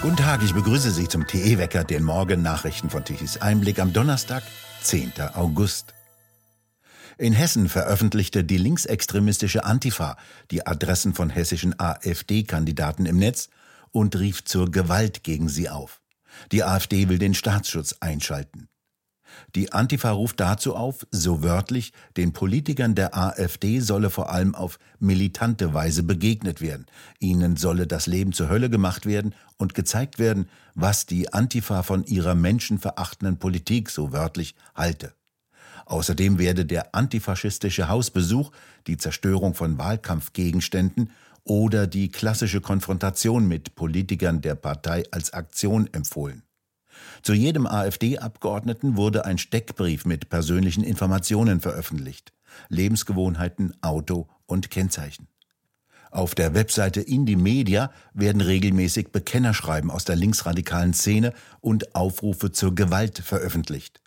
Guten Tag, ich begrüße Sie zum TE-Wecker, den Morgen-Nachrichten von Tichys Einblick am Donnerstag, 10. August. In Hessen veröffentlichte die linksextremistische Antifa die Adressen von hessischen AfD-Kandidaten im Netz und rief zur Gewalt gegen sie auf. Die AfD will den Staatsschutz einschalten. Die Antifa ruft dazu auf, so wörtlich, den Politikern der AfD solle vor allem auf militante Weise begegnet werden. Ihnen solle das Leben zur Hölle gemacht werden und gezeigt werden, was die Antifa von ihrer menschenverachtenden Politik so wörtlich halte. Außerdem werde der antifaschistische Hausbesuch, die Zerstörung von Wahlkampfgegenständen oder die klassische Konfrontation mit Politikern der Partei als Aktion empfohlen. Zu jedem AfD-Abgeordneten wurde ein Steckbrief mit persönlichen Informationen veröffentlicht. Lebensgewohnheiten, Auto und Kennzeichen. Auf der Webseite Indie Media werden regelmäßig Bekennerschreiben aus der linksradikalen Szene und Aufrufe zur Gewalt veröffentlicht.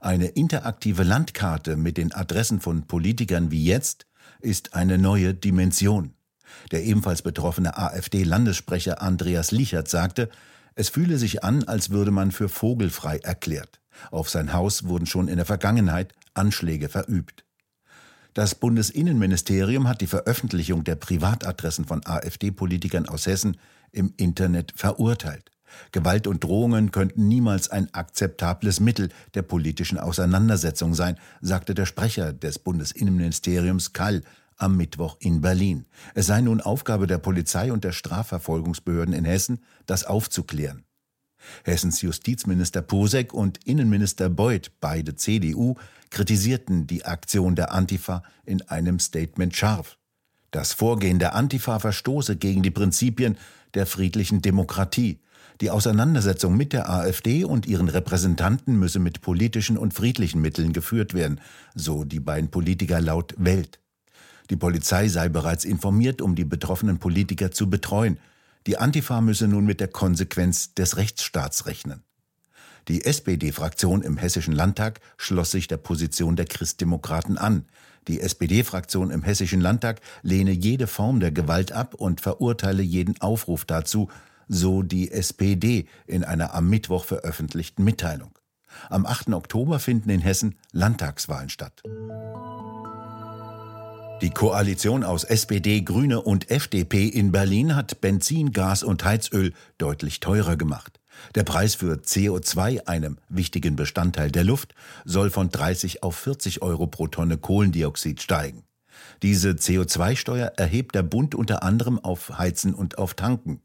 Eine interaktive Landkarte mit den Adressen von Politikern wie jetzt ist eine neue Dimension. Der ebenfalls betroffene AfD-Landessprecher Andreas Lichert sagte, es fühle sich an, als würde man für vogelfrei erklärt. Auf sein Haus wurden schon in der Vergangenheit Anschläge verübt. Das Bundesinnenministerium hat die Veröffentlichung der Privatadressen von AfD-Politikern aus Hessen im Internet verurteilt. Gewalt und Drohungen könnten niemals ein akzeptables Mittel der politischen Auseinandersetzung sein, sagte der Sprecher des Bundesinnenministeriums Kall am Mittwoch in Berlin. Es sei nun Aufgabe der Polizei und der Strafverfolgungsbehörden in Hessen, das aufzuklären. Hessens Justizminister Posek und Innenminister Beuth, beide CDU, kritisierten die Aktion der Antifa in einem Statement scharf. Das Vorgehen der Antifa verstoße gegen die Prinzipien der friedlichen Demokratie. Die Auseinandersetzung mit der AfD und ihren Repräsentanten müsse mit politischen und friedlichen Mitteln geführt werden, so die beiden Politiker laut Welt. Die Polizei sei bereits informiert, um die betroffenen Politiker zu betreuen. Die Antifa müsse nun mit der Konsequenz des Rechtsstaats rechnen. Die SPD-Fraktion im Hessischen Landtag schloss sich der Position der Christdemokraten an. Die SPD-Fraktion im Hessischen Landtag lehne jede Form der Gewalt ab und verurteile jeden Aufruf dazu, so die SPD in einer am Mittwoch veröffentlichten Mitteilung. Am 8. Oktober finden in Hessen Landtagswahlen statt. Die Koalition aus SPD, Grüne und FDP in Berlin hat Benzin, Gas und Heizöl deutlich teurer gemacht. Der Preis für CO2, einem wichtigen Bestandteil der Luft, soll von 30 auf 40 Euro pro Tonne Kohlendioxid steigen. Diese CO2-Steuer erhebt der Bund unter anderem auf Heizen und auf Tanken.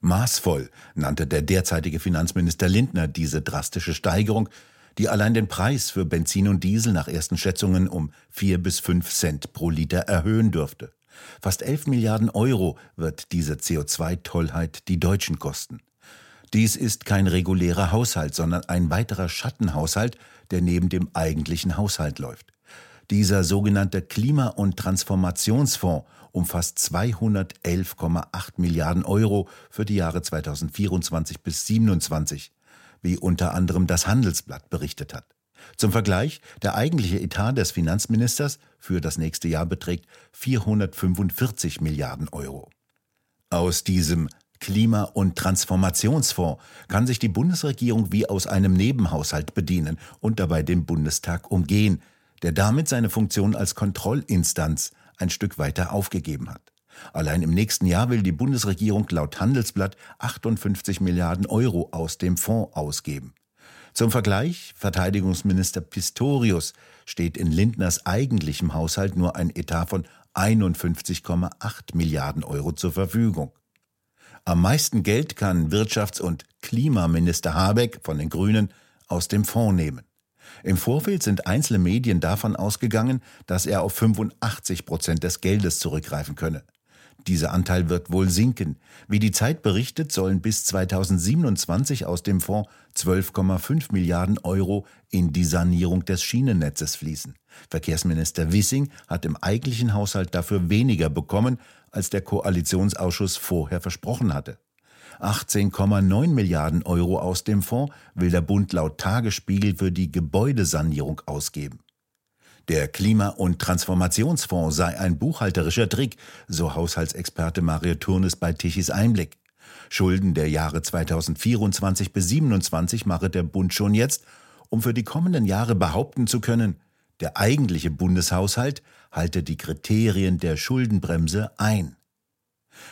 Maßvoll nannte der derzeitige Finanzminister Lindner diese drastische Steigerung, die allein den Preis für Benzin und Diesel nach ersten Schätzungen um vier bis fünf Cent pro Liter erhöhen dürfte. Fast elf Milliarden Euro wird diese CO2-Tollheit die Deutschen kosten. Dies ist kein regulärer Haushalt, sondern ein weiterer Schattenhaushalt, der neben dem eigentlichen Haushalt läuft. Dieser sogenannte Klima- und Transformationsfonds umfasst 211,8 Milliarden Euro für die Jahre 2024 bis 2027 wie unter anderem das Handelsblatt berichtet hat. Zum Vergleich, der eigentliche Etat des Finanzministers für das nächste Jahr beträgt 445 Milliarden Euro. Aus diesem Klima- und Transformationsfonds kann sich die Bundesregierung wie aus einem Nebenhaushalt bedienen und dabei den Bundestag umgehen, der damit seine Funktion als Kontrollinstanz ein Stück weiter aufgegeben hat. Allein im nächsten Jahr will die Bundesregierung laut Handelsblatt 58 Milliarden Euro aus dem Fonds ausgeben. Zum Vergleich, Verteidigungsminister Pistorius steht in Lindners eigentlichem Haushalt nur ein Etat von 51,8 Milliarden Euro zur Verfügung. Am meisten Geld kann Wirtschafts- und Klimaminister Habeck von den Grünen aus dem Fonds nehmen. Im Vorfeld sind einzelne Medien davon ausgegangen, dass er auf 85 Prozent des Geldes zurückgreifen könne. Dieser Anteil wird wohl sinken. Wie die Zeit berichtet, sollen bis 2027 aus dem Fonds 12,5 Milliarden Euro in die Sanierung des Schienennetzes fließen. Verkehrsminister Wissing hat im eigentlichen Haushalt dafür weniger bekommen, als der Koalitionsausschuss vorher versprochen hatte. 18,9 Milliarden Euro aus dem Fonds will der Bund laut Tagesspiegel für die Gebäudesanierung ausgeben. Der Klima- und Transformationsfonds sei ein buchhalterischer Trick, so Haushaltsexperte Mario Turnes bei Tichys Einblick. Schulden der Jahre 2024 bis 2027 mache der Bund schon jetzt, um für die kommenden Jahre behaupten zu können, der eigentliche Bundeshaushalt halte die Kriterien der Schuldenbremse ein.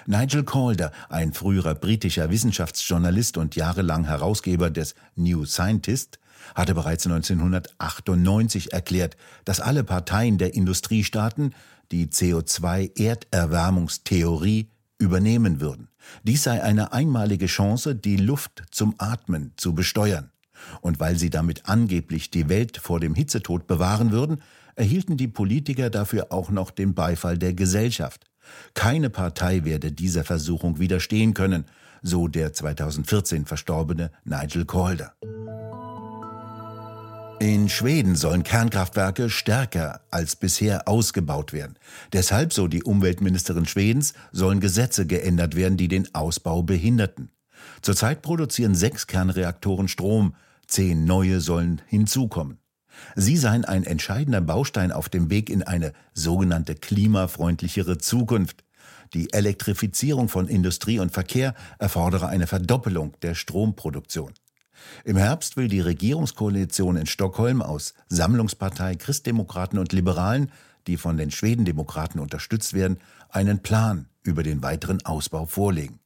Nigel Calder, ein früherer britischer Wissenschaftsjournalist und jahrelang Herausgeber des New Scientist, hatte bereits 1998 erklärt, dass alle Parteien der Industriestaaten die CO2-Erderwärmungstheorie übernehmen würden. Dies sei eine einmalige Chance, die Luft zum Atmen zu besteuern. Und weil sie damit angeblich die Welt vor dem Hitzetod bewahren würden, erhielten die Politiker dafür auch noch den Beifall der Gesellschaft. Keine Partei werde dieser Versuchung widerstehen können, so der 2014 verstorbene Nigel Calder. In Schweden sollen Kernkraftwerke stärker als bisher ausgebaut werden. Deshalb, so die Umweltministerin Schwedens, sollen Gesetze geändert werden, die den Ausbau behinderten. Zurzeit produzieren sechs Kernreaktoren Strom, zehn neue sollen hinzukommen. Sie seien ein entscheidender Baustein auf dem Weg in eine sogenannte klimafreundlichere Zukunft. Die Elektrifizierung von Industrie und Verkehr erfordere eine Verdoppelung der Stromproduktion. Im Herbst will die Regierungskoalition in Stockholm aus Sammlungspartei, Christdemokraten und Liberalen, die von den Schwedendemokraten unterstützt werden, einen Plan über den weiteren Ausbau vorlegen.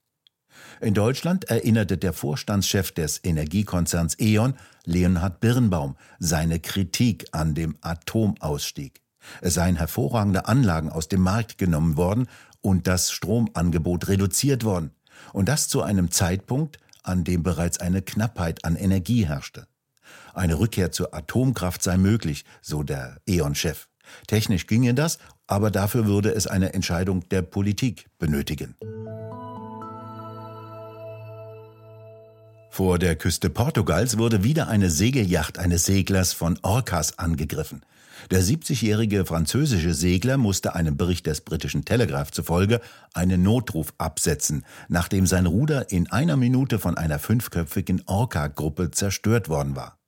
In Deutschland erinnerte der Vorstandschef des Energiekonzerns E.ON, Leonhard Birnbaum, seine Kritik an dem Atomausstieg. Es seien hervorragende Anlagen aus dem Markt genommen worden und das Stromangebot reduziert worden. Und das zu einem Zeitpunkt, an dem bereits eine Knappheit an Energie herrschte. Eine Rückkehr zur Atomkraft sei möglich, so der E.ON-Chef. Technisch ginge das, aber dafür würde es eine Entscheidung der Politik benötigen. Vor der Küste Portugals wurde wieder eine Segelyacht eines Seglers von Orcas angegriffen. Der 70-jährige französische Segler musste einem Bericht des britischen Telegraph zufolge einen Notruf absetzen, nachdem sein Ruder in einer Minute von einer fünfköpfigen Orca-Gruppe zerstört worden war.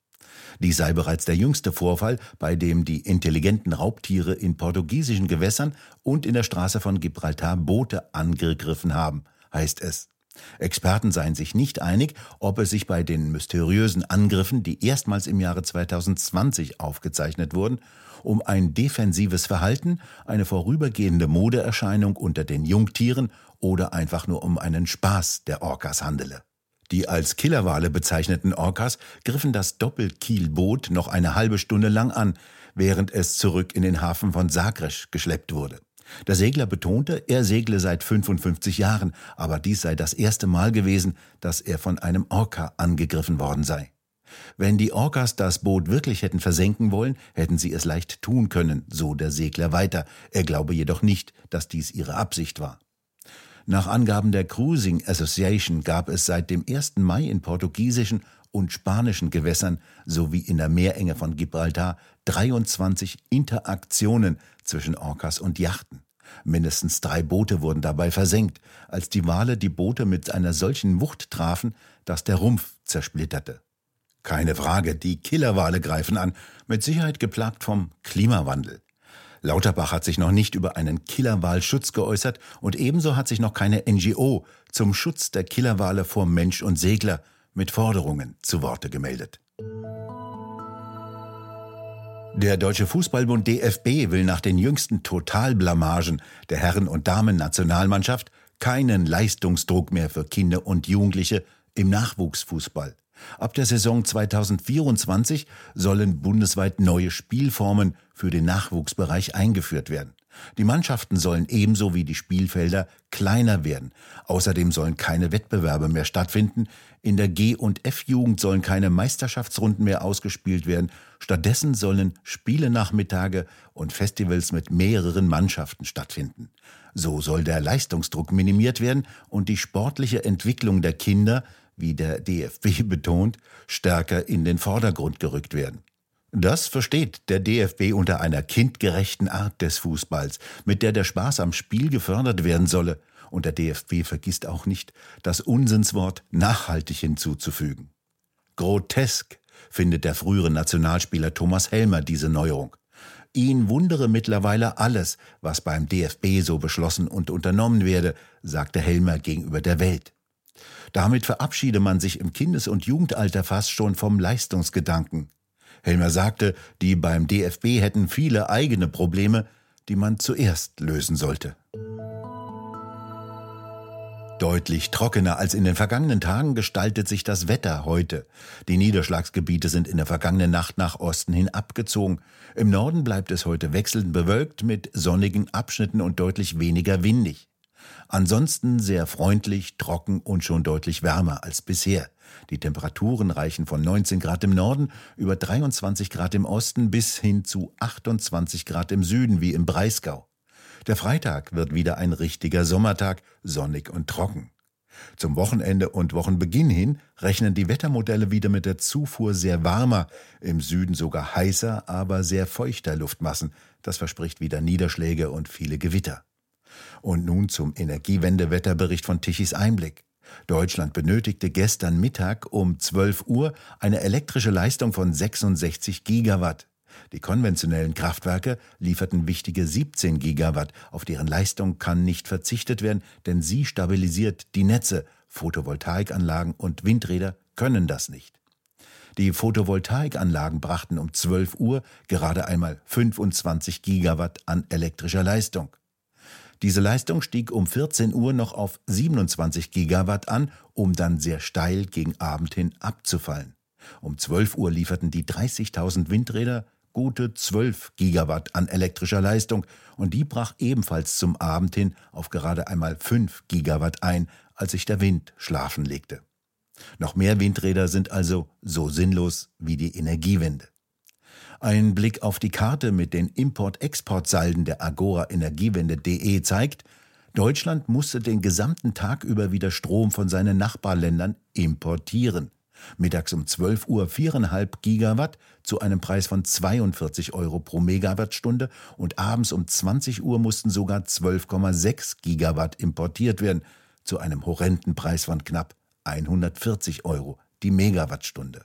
Dies sei bereits der jüngste Vorfall, bei dem die intelligenten Raubtiere in portugiesischen Gewässern und in der Straße von Gibraltar Boote angegriffen haben, heißt es. Experten seien sich nicht einig, ob es sich bei den mysteriösen Angriffen, die erstmals im Jahre 2020 aufgezeichnet wurden, um ein defensives Verhalten, eine vorübergehende Modeerscheinung unter den Jungtieren oder einfach nur um einen Spaß der Orcas handele. Die als Killerwale bezeichneten Orcas griffen das Doppelkielboot noch eine halbe Stunde lang an, während es zurück in den Hafen von Sagres geschleppt wurde. Der Segler betonte, er segle seit 55 Jahren, aber dies sei das erste Mal gewesen, dass er von einem Orca angegriffen worden sei. Wenn die Orcas das Boot wirklich hätten versenken wollen, hätten sie es leicht tun können, so der Segler weiter. Er glaube jedoch nicht, dass dies ihre Absicht war. Nach Angaben der Cruising Association gab es seit dem 1. Mai in portugiesischen und spanischen Gewässern sowie in der Meerenge von Gibraltar 23 Interaktionen zwischen Orcas und Yachten. Mindestens drei Boote wurden dabei versenkt, als die Wale die Boote mit einer solchen Wucht trafen, dass der Rumpf zersplitterte. Keine Frage, die Killerwale greifen an, mit Sicherheit geplagt vom Klimawandel. Lauterbach hat sich noch nicht über einen Killerwalschutz geäußert und ebenso hat sich noch keine NGO zum Schutz der Killerwale vor Mensch und Segler mit Forderungen zu Worte gemeldet. Der Deutsche Fußballbund DFB will nach den jüngsten Totalblamagen der Herren- und Damen-Nationalmannschaft keinen Leistungsdruck mehr für Kinder und Jugendliche im Nachwuchsfußball. Ab der Saison 2024 sollen bundesweit neue Spielformen für den Nachwuchsbereich eingeführt werden. Die Mannschaften sollen ebenso wie die Spielfelder kleiner werden. Außerdem sollen keine Wettbewerbe mehr stattfinden. In der G- und F-Jugend sollen keine Meisterschaftsrunden mehr ausgespielt werden. Stattdessen sollen Spielenachmittage und Festivals mit mehreren Mannschaften stattfinden. So soll der Leistungsdruck minimiert werden und die sportliche Entwicklung der Kinder, wie der DFB betont, stärker in den Vordergrund gerückt werden. Das versteht der DFB unter einer kindgerechten Art des Fußballs, mit der der Spaß am Spiel gefördert werden solle. Und der DFB vergisst auch nicht, das Unsinnswort nachhaltig hinzuzufügen. Grotesk findet der frühere Nationalspieler Thomas Helmer diese Neuerung. Ihn wundere mittlerweile alles, was beim DFB so beschlossen und unternommen werde, sagte Helmer gegenüber der Welt. Damit verabschiede man sich im Kindes- und Jugendalter fast schon vom Leistungsgedanken. Helmer sagte, die beim DFB hätten viele eigene Probleme, die man zuerst lösen sollte. Deutlich trockener als in den vergangenen Tagen gestaltet sich das Wetter heute. Die Niederschlagsgebiete sind in der vergangenen Nacht nach Osten hin abgezogen. Im Norden bleibt es heute wechselnd bewölkt mit sonnigen Abschnitten und deutlich weniger windig. Ansonsten sehr freundlich, trocken und schon deutlich wärmer als bisher. Die Temperaturen reichen von 19 Grad im Norden über 23 Grad im Osten bis hin zu 28 Grad im Süden wie im Breisgau. Der Freitag wird wieder ein richtiger Sommertag, sonnig und trocken. Zum Wochenende und Wochenbeginn hin rechnen die Wettermodelle wieder mit der Zufuhr sehr warmer, im Süden sogar heißer, aber sehr feuchter Luftmassen. Das verspricht wieder Niederschläge und viele Gewitter. Und nun zum Energiewendewetterbericht von Tichys Einblick. Deutschland benötigte gestern Mittag um 12 Uhr eine elektrische Leistung von 66 Gigawatt. Die konventionellen Kraftwerke lieferten wichtige 17 Gigawatt, auf deren Leistung kann nicht verzichtet werden, denn sie stabilisiert die Netze. Photovoltaikanlagen und Windräder können das nicht. Die Photovoltaikanlagen brachten um 12 Uhr gerade einmal 25 Gigawatt an elektrischer Leistung. Diese Leistung stieg um 14 Uhr noch auf 27 Gigawatt an, um dann sehr steil gegen Abend hin abzufallen. Um 12 Uhr lieferten die 30.000 Windräder gute 12 Gigawatt an elektrischer Leistung und die brach ebenfalls zum Abend hin auf gerade einmal 5 Gigawatt ein, als sich der Wind schlafen legte. Noch mehr Windräder sind also so sinnlos wie die Energiewende. Ein Blick auf die Karte mit den Import-Export-Salden der Agora Energiewende.de zeigt, Deutschland musste den gesamten Tag über wieder Strom von seinen Nachbarländern importieren mittags um 12 Uhr 4,5 Gigawatt zu einem Preis von 42 Euro pro Megawattstunde und abends um 20 Uhr mussten sogar 12,6 Gigawatt importiert werden, zu einem horrenden Preis von knapp 140 Euro die Megawattstunde.